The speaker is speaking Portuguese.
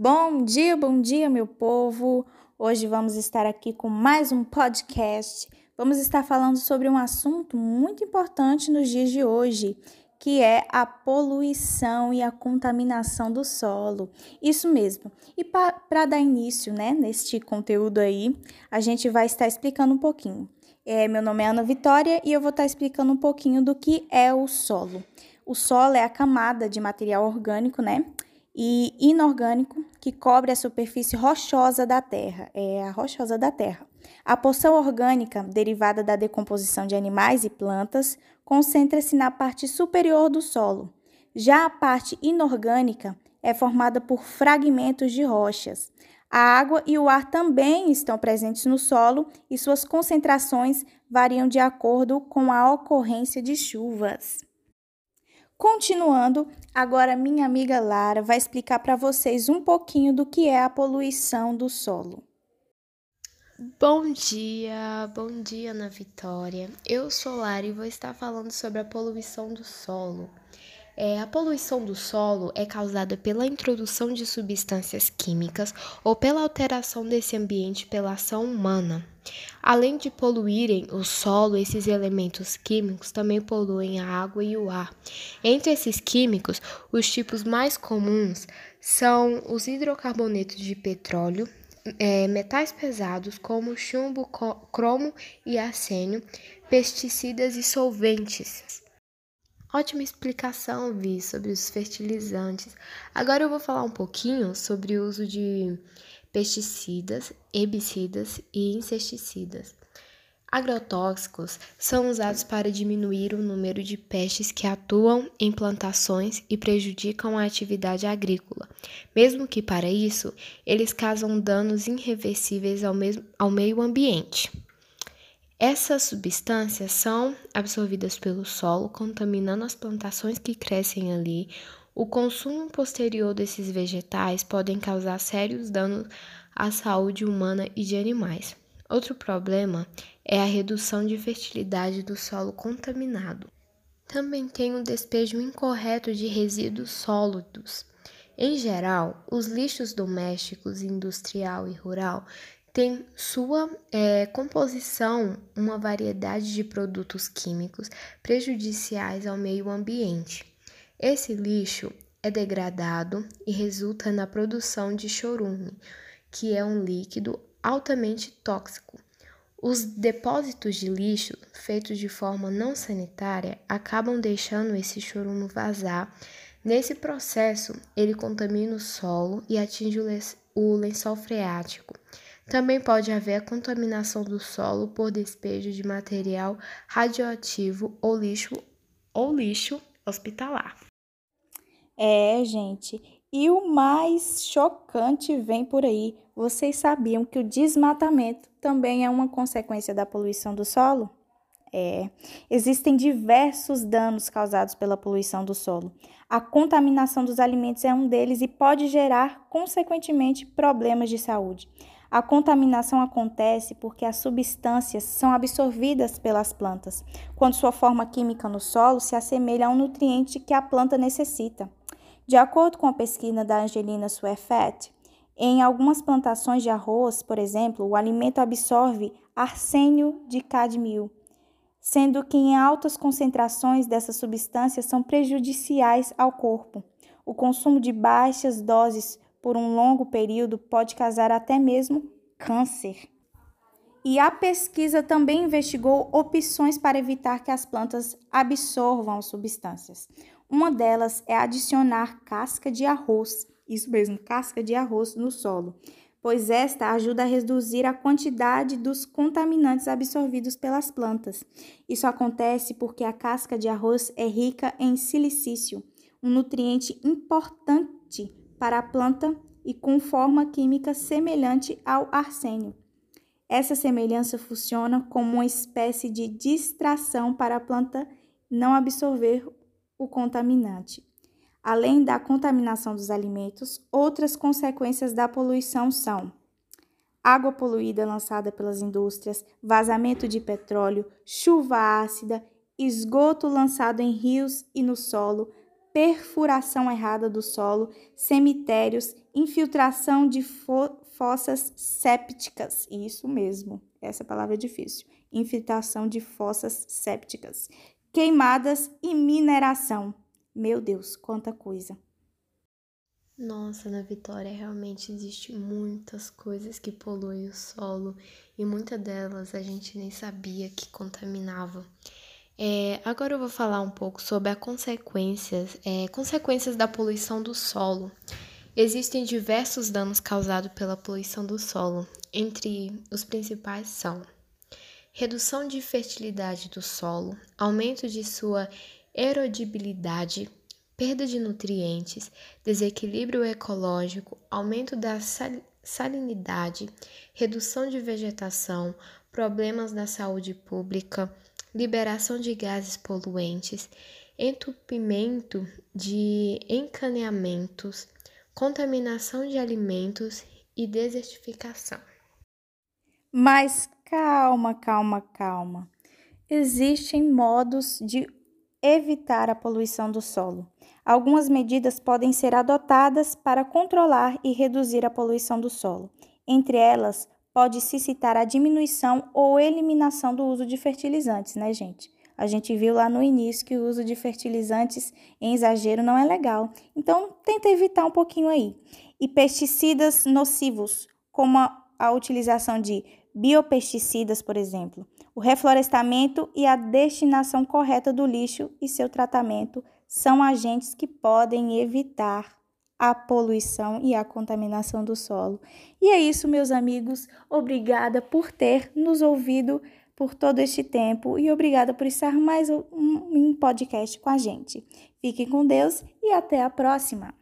Bom dia, bom dia, meu povo! Hoje vamos estar aqui com mais um podcast. Vamos estar falando sobre um assunto muito importante nos dias de hoje, que é a poluição e a contaminação do solo. Isso mesmo. E para dar início, né, neste conteúdo aí, a gente vai estar explicando um pouquinho. É, meu nome é Ana Vitória e eu vou estar explicando um pouquinho do que é o solo. O solo é a camada de material orgânico, né? E inorgânico que cobre a superfície rochosa da Terra, é a rochosa da Terra. A porção orgânica, derivada da decomposição de animais e plantas, concentra-se na parte superior do solo. Já a parte inorgânica é formada por fragmentos de rochas. A água e o ar também estão presentes no solo e suas concentrações variam de acordo com a ocorrência de chuvas. Continuando, agora minha amiga Lara vai explicar para vocês um pouquinho do que é a poluição do solo. Bom dia, bom dia Ana Vitória. Eu sou Lara e vou estar falando sobre a poluição do solo. É, a poluição do solo é causada pela introdução de substâncias químicas ou pela alteração desse ambiente pela ação humana. Além de poluírem o solo, esses elementos químicos também poluem a água e o ar. Entre esses químicos, os tipos mais comuns são os hidrocarbonetos de petróleo, é, metais pesados como chumbo, cromo e arsênio, pesticidas e solventes. Ótima explicação, Vi, sobre os fertilizantes. Agora eu vou falar um pouquinho sobre o uso de pesticidas, herbicidas e inseticidas. Agrotóxicos são usados para diminuir o número de pestes que atuam em plantações e prejudicam a atividade agrícola, mesmo que para isso eles causam danos irreversíveis ao, mesmo, ao meio ambiente. Essas substâncias são absorvidas pelo solo, contaminando as plantações que crescem ali. O consumo posterior desses vegetais podem causar sérios danos à saúde humana e de animais. Outro problema é a redução de fertilidade do solo contaminado. Também tem o despejo incorreto de resíduos sólidos. Em geral, os lixos domésticos, industrial e rural tem sua é, composição uma variedade de produtos químicos prejudiciais ao meio ambiente. Esse lixo é degradado e resulta na produção de chorume, que é um líquido altamente tóxico. Os depósitos de lixo feitos de forma não sanitária acabam deixando esse chorume vazar. Nesse processo, ele contamina o solo e atinge o lençol freático. Também pode haver contaminação do solo por despejo de material radioativo ou lixo ou lixo hospitalar. É, gente, e o mais chocante vem por aí. Vocês sabiam que o desmatamento também é uma consequência da poluição do solo? É, existem diversos danos causados pela poluição do solo. A contaminação dos alimentos é um deles e pode gerar, consequentemente, problemas de saúde. A contaminação acontece porque as substâncias são absorvidas pelas plantas, quando sua forma química no solo se assemelha a um nutriente que a planta necessita. De acordo com a pesquisa da Angelina Suefet, em algumas plantações de arroz, por exemplo, o alimento absorve arsênio de cadmio, sendo que em altas concentrações dessas substâncias são prejudiciais ao corpo. O consumo de baixas doses por um longo período pode causar até mesmo câncer. E a pesquisa também investigou opções para evitar que as plantas absorvam as substâncias. Uma delas é adicionar casca de arroz, isso mesmo, casca de arroz no solo, pois esta ajuda a reduzir a quantidade dos contaminantes absorvidos pelas plantas. Isso acontece porque a casca de arroz é rica em silicício, um nutriente importante para a planta e com forma química semelhante ao arsênio. Essa semelhança funciona como uma espécie de distração para a planta não absorver o contaminante. Além da contaminação dos alimentos, outras consequências da poluição são água poluída lançada pelas indústrias, vazamento de petróleo, chuva ácida, esgoto lançado em rios e no solo, perfuração errada do solo, cemitérios, infiltração de fo fossas sépticas. Isso mesmo, essa palavra é difícil. Infiltração de fossas sépticas, queimadas e mineração. Meu Deus, quanta coisa. Nossa, na Vitória realmente existe muitas coisas que poluem o solo e muitas delas a gente nem sabia que contaminavam. É, agora eu vou falar um pouco sobre as consequências, é, consequências da poluição do solo. Existem diversos danos causados pela poluição do solo, entre os principais são redução de fertilidade do solo, aumento de sua erodibilidade, perda de nutrientes, desequilíbrio ecológico, aumento da salinidade, redução de vegetação, problemas da saúde pública, liberação de gases poluentes, entupimento de encaneamentos, contaminação de alimentos e desertificação. Mas calma, calma, calma. Existem modos de evitar a poluição do solo. Algumas medidas podem ser adotadas para controlar e reduzir a poluição do solo. Entre elas, pode-se citar a diminuição ou eliminação do uso de fertilizantes, né, gente? A gente viu lá no início que o uso de fertilizantes em exagero não é legal. Então, tenta evitar um pouquinho aí. E pesticidas nocivos, como a, a utilização de biopesticidas, por exemplo, o reflorestamento e a destinação correta do lixo e seu tratamento são agentes que podem evitar a poluição e a contaminação do solo. E é isso, meus amigos. Obrigada por ter nos ouvido por todo este tempo e obrigada por estar mais um, um podcast com a gente. Fiquem com Deus e até a próxima!